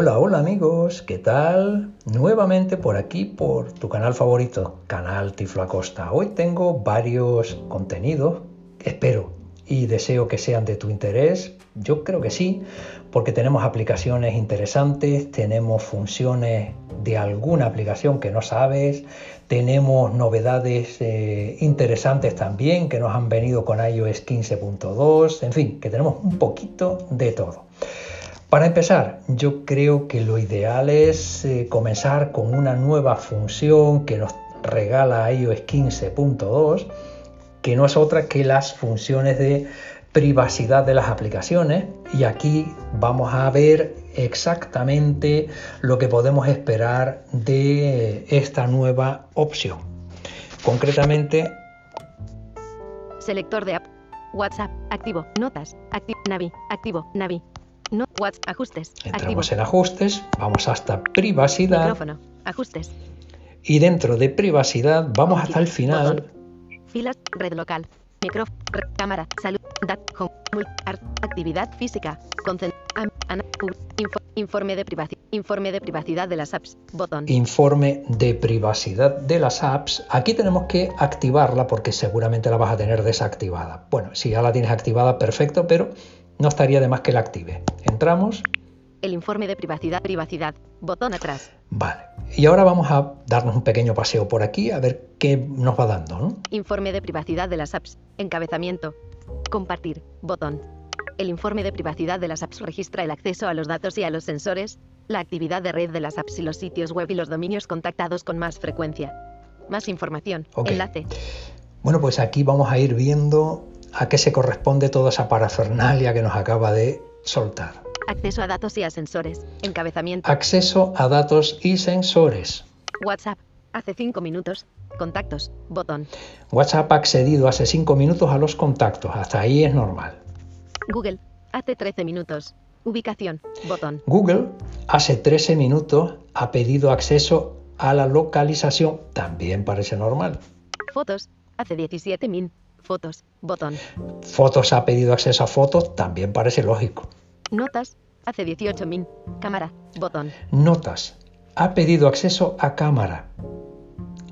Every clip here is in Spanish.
Hola, hola amigos, ¿qué tal? Nuevamente por aquí, por tu canal favorito, Canal Tiflo Acosta. Hoy tengo varios contenidos, espero y deseo que sean de tu interés. Yo creo que sí, porque tenemos aplicaciones interesantes, tenemos funciones de alguna aplicación que no sabes, tenemos novedades eh, interesantes también que nos han venido con iOS 15.2, en fin, que tenemos un poquito de todo. Para empezar, yo creo que lo ideal es eh, comenzar con una nueva función que nos regala iOS 15.2, que no es otra que las funciones de privacidad de las aplicaciones y aquí vamos a ver exactamente lo que podemos esperar de esta nueva opción. Concretamente, selector de app, WhatsApp, activo, notas, activo, Navi, activo, Navi, no, WhatsApp, ajustes, entramos activo, en ajustes, vamos hasta privacidad. Micrófono, ajustes, y dentro de privacidad vamos hasta el final. Filas, red local, micrófono, cámara, salud, dat, home, art, actividad física, concent, am- ana- pub- info- informe de privacidad, informe de privacidad de las apps, botón, informe de privacidad de las apps. Aquí tenemos que activarla porque seguramente la vas a tener desactivada. Bueno, si ya la tienes activada, perfecto, pero no estaría de más que la active. Entramos, el informe de privacidad, privacidad, botón atrás, vale. Y ahora vamos a darnos un pequeño paseo por aquí a ver qué nos va dando, ¿no? informe de privacidad de las apps, encabezamiento, compartir, botón. El informe de privacidad de las apps registra el acceso a los datos y a los sensores, la actividad de red de las apps y los sitios web y los dominios contactados con más frecuencia. Más información. Enlace. Bueno, pues aquí vamos a ir viendo a qué se corresponde toda esa parafernalia que nos acaba de soltar. Acceso a datos y a sensores. Encabezamiento. Acceso a datos y sensores. WhatsApp. Hace 5 minutos. Contactos. Botón. WhatsApp ha accedido hace 5 minutos a los contactos, hasta ahí es normal. Google. Hace 13 minutos. Ubicación. Botón. Google hace 13 minutos ha pedido acceso a la localización, también parece normal. Fotos. Hace 17 min. Fotos. Botón. Fotos ha pedido acceso a fotos, también parece lógico. Notas. Hace 18 min. Cámara. Botón. Notas ha pedido acceso a cámara.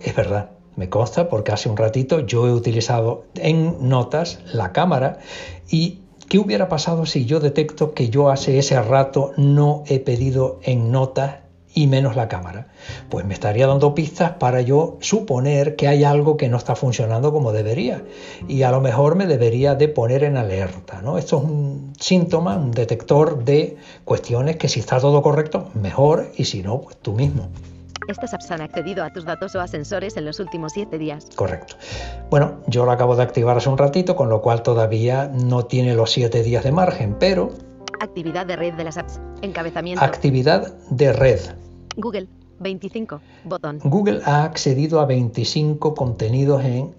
Es verdad, me consta porque hace un ratito yo he utilizado en notas la cámara y ¿qué hubiera pasado si yo detecto que yo hace ese rato no he pedido en notas y menos la cámara? Pues me estaría dando pistas para yo suponer que hay algo que no está funcionando como debería y a lo mejor me debería de poner en alerta, ¿no? Esto es un síntoma, un detector de cuestiones que si está todo correcto, mejor y si no, pues tú mismo. Estas apps han accedido a tus datos o a sensores en los últimos 7 días. Correcto. Bueno, yo lo acabo de activar hace un ratito, con lo cual todavía no tiene los 7 días de margen, pero Actividad de red de las apps. Encabezamiento. actividad de red. Google. 25. Botón. Google ha accedido a 25 contenidos en,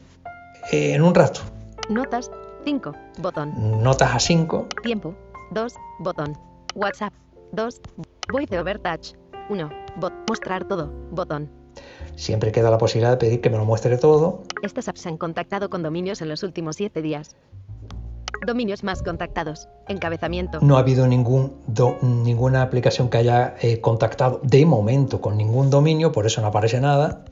en un rato. Notas. 5. Botón. Notas a 5, Tiempo. 2. Botón. WhatsApp. 2. Voice over touch. 1. Bot. Mostrar todo. Botón. siempre queda la posibilidad de pedir que me lo muestre todo. Estas apps han contactado con dominios en los últimos 7 días. Dominios más contactados. Encabezamiento. No ha habido ningún do- ninguna aplicación que haya eh, contactado de momento con ningún dominio, por eso no aparece nada.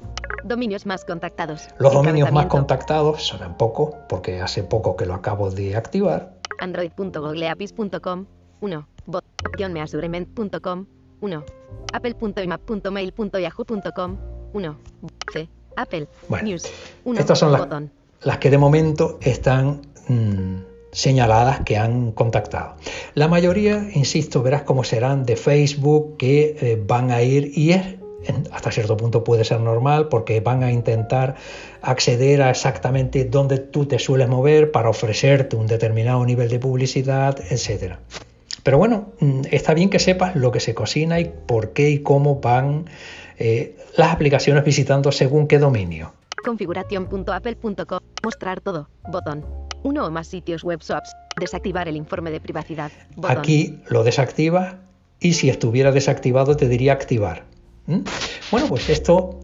Dominios más contactados. Los dominios más contactados son poco, porque hace poco que lo acabo de activar. Android.googleapis.com 1. Bot. measurement.com 1. Apple.imap.mail.yahoo.com 1. C. Apple. Bueno, News. 1. estas son las- las que de momento están mm, señaladas que han contactado. La mayoría, insisto, verás cómo serán de Facebook que eh, van a ir y es hasta cierto punto puede ser normal porque van a intentar acceder a exactamente donde tú te sueles mover para ofrecerte un determinado nivel de publicidad, etcétera. Pero bueno, mm, está bien que sepas lo que se cocina y por qué y cómo van eh, las aplicaciones visitando según qué dominio. Configuración.apple.com. Mostrar todo. Botón. Uno o más sitios web apps. Desactivar el informe de privacidad. Botón. Aquí lo desactivas y si estuviera desactivado te diría activar. ¿Mm? Bueno, pues esto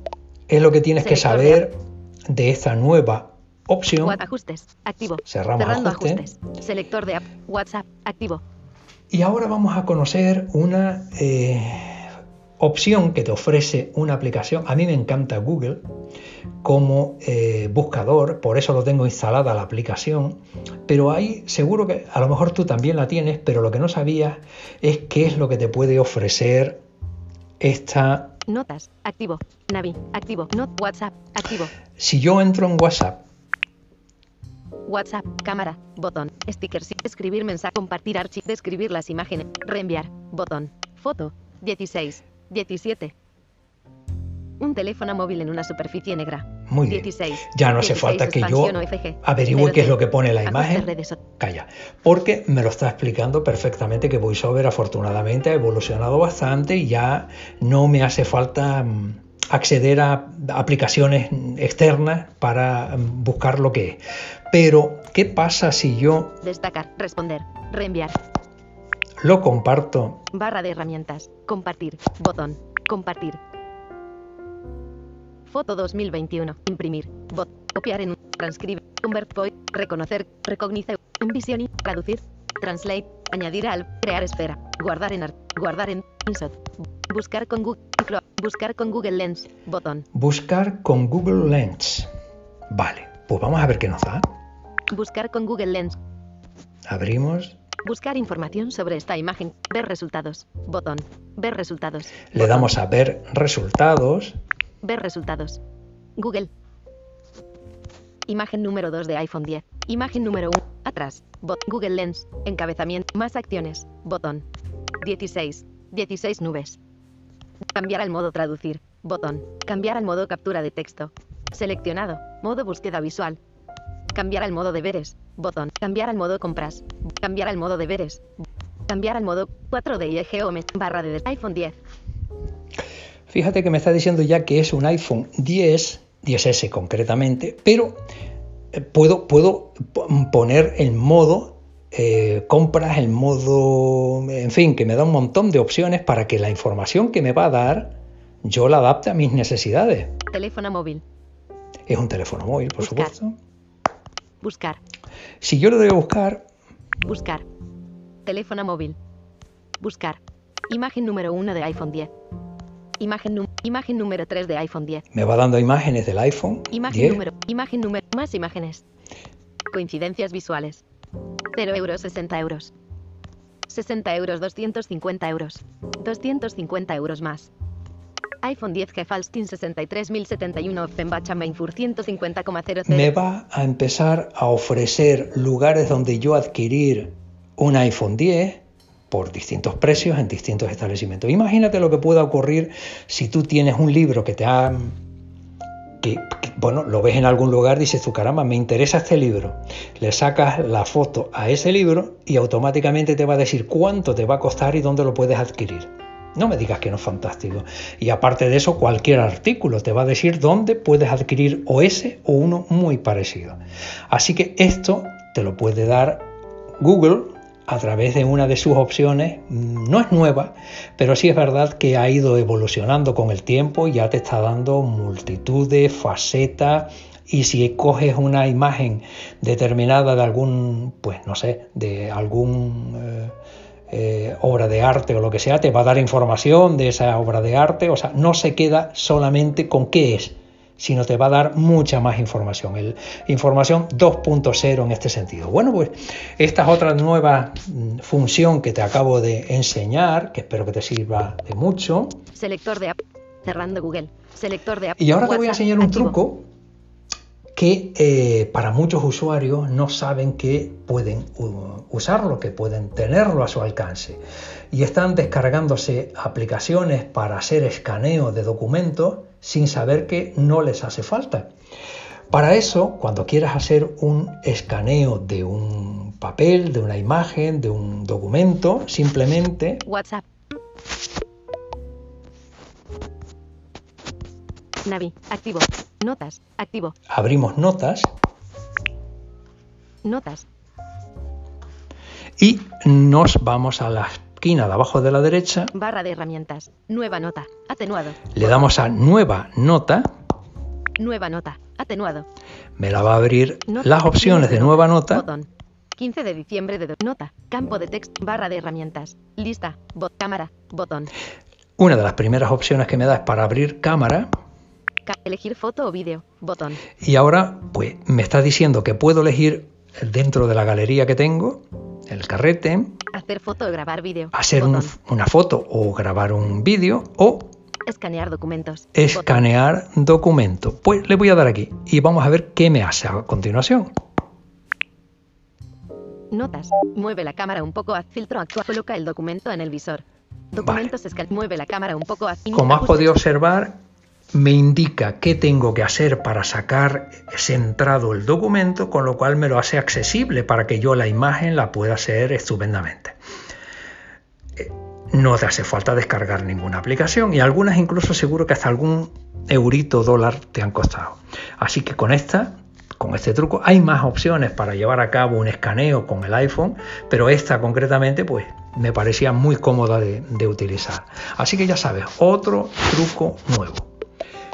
es lo que tienes que Selector saber de esta nueva opción. What- ajustes. Activo. Cerramos Cerrando ajuste. ajustes. Selector de app. WhatsApp. Activo. Y ahora vamos a conocer una eh, opción que te ofrece una aplicación. A mí me encanta Google como eh, buscador, por eso lo tengo instalada la aplicación, pero ahí seguro que a lo mejor tú también la tienes, pero lo que no sabías es qué es lo que te puede ofrecer esta... Notas, activo, Navi, activo, not WhatsApp, activo. Si yo entro en WhatsApp WhatsApp, cámara, botón, stickers, escribir mensaje, compartir archivo, describir las imágenes, reenviar, botón, foto, 16, 17. Un teléfono móvil en una superficie negra. Muy bien. 16. Ya no hace 16, falta que yo OFG. averigüe qué es lo que pone la imagen. redes Calla, porque me lo está explicando perfectamente que VoiceOver afortunadamente ha evolucionado bastante y ya no me hace falta mm, acceder a aplicaciones externas para mm, buscar lo que es. Pero, ¿qué pasa si yo Destacar, responder, reenviar, lo comparto? barra de herramientas, compartir, botón, compartir. Foto 2021, imprimir, bot, copiar en un, transcribir, convert point, reconocer, recognize, envision y traducir, translate, añadir al, crear esfera, guardar en art, guardar en, insert, buscar con Google, buscar con Google Lens, botón, Buscar con Google Lens. Vale, pues vamos a ver qué nos da. buscar con Google Lens, Abrimos, buscar información sobre esta imagen, ver resultados, botón, ver resultados, le damos a ver resultados. Ver resultados. Google. Imagen número 2 de iPhone 10. Imagen número 1. Atrás. Bot. Google Lens. Encabezamiento. Más acciones. Botón. 16. 16 nubes. Cambiar al modo traducir. Botón. Cambiar al modo captura de texto. Seleccionado. Modo búsqueda visual. Cambiar al modo deberes. Botón. Cambiar al modo compras. Cambiar al modo deberes. Cambiar al modo 4D y Geome. Barra de iPhone 10. Fíjate que me está diciendo ya que es un iPhone 10, 10S concretamente, pero eh, puedo, puedo po- poner el modo eh, compras, el modo, en fin, que me da un montón de opciones para que la información que me va a dar yo la adapte a mis necesidades. Teléfono móvil. Es un teléfono móvil, por Buscar. supuesto. Buscar. Si yo lo doy a buscar, Buscar. Teléfono móvil. Buscar. Imagen número 1 de iPhone 10. Imagen, imagen número 3 de iPhone 10. me va dando imágenes del iPhone Imagen 10. número. Imagen número. Más imágenes. Coincidencias visuales. 0 euros 60 euros. 60 euros 250 euros. 250 euros más. iPhone 10 Gefalstin 63071 Offenbach Mainfur 150,00. me va a empezar a ofrecer lugares donde yo adquirir un iPhone 10 por distintos precios en distintos establecimientos. Imagínate lo que pueda ocurrir si tú tienes un libro que te ha que, que, bueno, lo ves en algún lugar, dices tú, caramba, me interesa este libro. Le sacas la foto a ese libro y automáticamente te va a decir cuánto te va a costar y dónde lo puedes adquirir. No me digas que no es fantástico. Y aparte de eso, cualquier artículo te va a decir dónde puedes adquirir o ese o uno muy parecido. Así que esto te lo puede dar Google a través de una de sus opciones. No es nueva, pero sí es verdad que ha ido evolucionando con el tiempo ya te está dando multitud de facetas. Y si coges una imagen determinada de algún, pues no sé, de algún... Eh, eh, obra de arte o lo que sea, te va a dar información de esa obra de arte, o sea, no se queda solamente con qué es, sino te va a dar mucha más información, el, información 2.0 en este sentido. Bueno, pues esta es otra nueva mm, función que te acabo de enseñar, que espero que te sirva de mucho. Selector de app. Cerrando Google. Selector de app. Y ahora te voy a enseñar un activo. truco que eh, para muchos usuarios no saben que pueden usarlo, que pueden tenerlo a su alcance. Y están descargándose aplicaciones para hacer escaneo de documentos sin saber que no les hace falta. Para eso, cuando quieras hacer un escaneo de un papel, de una imagen, de un documento, simplemente WhatsApp. Navi, activo. Notas, activo. abrimos notas Notas, y nos vamos a la esquina de abajo de la derecha barra de herramientas. Nueva nota, atenuado. Le damos a nueva nota, Nueva nota, atenuado. me la va a abrir Nota, las opciones de nueva nota Botón. 15 de diciembre de... Nota. Campo de texto. Barra de herramientas. Lista. Bot. Cámara. Botón. Una de las primeras opciones que me da es para abrir cámara. Elegir foto o vídeo. Botón. Y ahora, pues, me está diciendo que puedo elegir dentro de la galería que tengo, el carrete. Hacer foto o grabar vídeo. Hacer una foto o grabar un vídeo o Escanear documentos. Escanear documento. Pues le voy a dar aquí y vamos a ver qué me hace a continuación. Notas. Mueve la cámara un poco, haz filtro, actúa, coloca el documento en el visor. Documentos vale. mueve la cámara un poco, haz Como has podido observar, me indica qué tengo que hacer para sacar centrado el documento, con lo cual me lo hace accesible para que yo la imagen la pueda hacer estupendamente. Eh, no te hace falta descargar ninguna aplicación y algunas incluso seguro que hasta algún eurito dólar te han costado. Así que con esta, con este truco, hay más opciones para llevar a cabo un escaneo con el iPhone, pero esta concretamente pues me parecía muy cómoda de, de utilizar. Así que ya sabes, otro truco nuevo.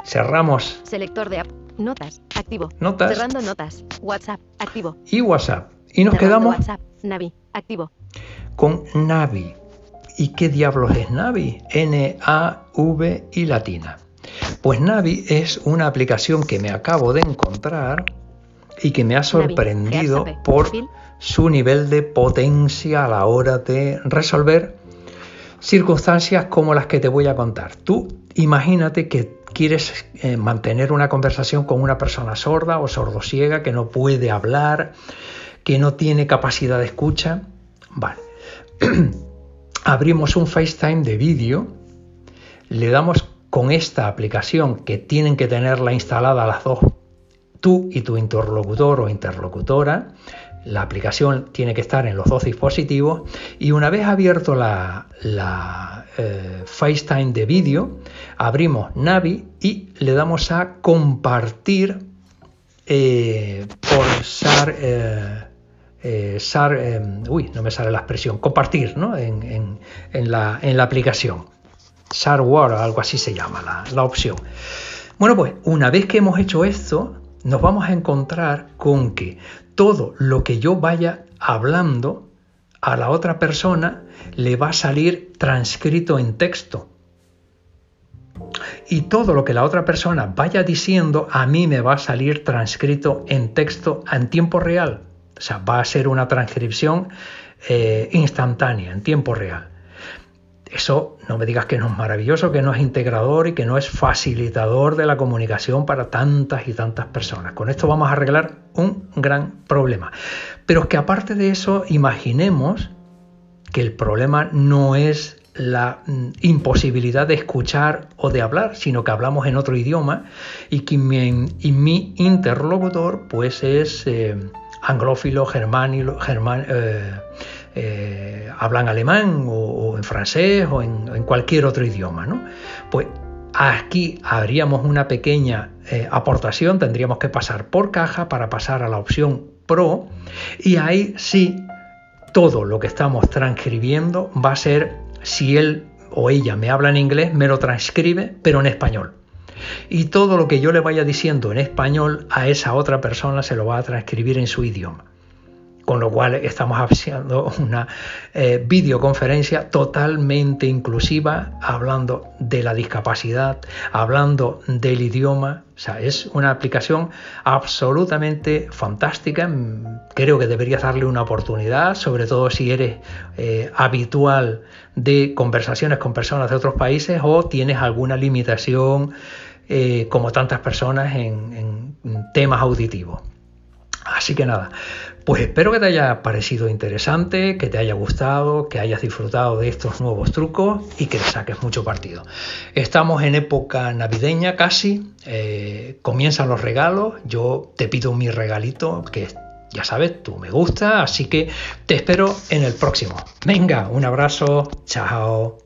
Cerramos. Selector de app. Notas. Activo. Notas. Cerrando notas. WhatsApp. Activo. Y WhatsApp. Y nos quedamos. WhatsApp. Navi. Activo. Con Navi. ¿Y qué diablos es Navi? N-A-V y latina. Pues Navi es una aplicación que me acabo de encontrar y que me ha sorprendido por su nivel de potencia a la hora de resolver circunstancias como las que te voy a contar. Tú imagínate que quieres eh, mantener una conversación con una persona sorda o sordosiega que no puede hablar, que no tiene capacidad de escucha. Vale. abrimos un FaceTime de vídeo, le damos con esta aplicación que tienen que tenerla instalada las dos, tú y tu interlocutor o interlocutora, la aplicación tiene que estar en los dos dispositivos y una vez abierto la, eh, FaceTime de vídeo, abrimos Navi y le damos a compartir eh, por SAR. Eh, em, uy, no me sale la expresión, compartir ¿no? en, la, aplicación. ShareWare, algo así se llama la, la opción. Bueno, pues una vez que hemos hecho esto, nos vamos a encontrar con que todo lo que yo vaya hablando a la otra persona le va a salir transcrito en texto. Y todo lo que la otra persona vaya diciendo a mí me va a salir transcrito en texto en tiempo real. O sea, va a ser una transcripción eh, instantánea, en tiempo real. Eso no me digas que no es maravilloso, que no es integrador y que no es facilitador de la comunicación para tantas y tantas personas. Con esto vamos a arreglar un gran problema. Pero es que aparte de eso, imaginemos que el problema no es la mm, imposibilidad de escuchar o de hablar, sino que hablamos en otro idioma y que mi, interlocutor pues es... Eh, anglófilo, germán, germán eh, eh, hablan alemán o, en francés o en, cualquier otro idioma. ¿no? Pues aquí habríamos una pequeña eh, aportación, tendríamos que pasar por caja para pasar a la opción Pro y ahí sí todo lo que estamos transcribiendo va a ser, si él o ella me habla en inglés, me lo transcribe, pero en español y todo lo que yo le vaya diciendo en español a esa otra persona se lo va a transcribir en su idioma. Con lo cual estamos haciendo una eh, videoconferencia totalmente inclusiva, hablando de la discapacidad, hablando del idioma. O sea, es una aplicación absolutamente fantástica. Creo que deberías darle una oportunidad, sobre todo si eres eh, habitual de conversaciones con personas de otros países o tienes alguna limitación eh, como tantas personas en, temas auditivos. Así que nada, pues espero que te haya parecido interesante, que te haya gustado, que hayas disfrutado de estos nuevos trucos y que le saques mucho partido. Estamos en época navideña casi, eh, comienzan los regalos, yo te pido mi regalito que ya sabes, tú me gusta, así que te espero en el próximo. Venga, un abrazo, chao.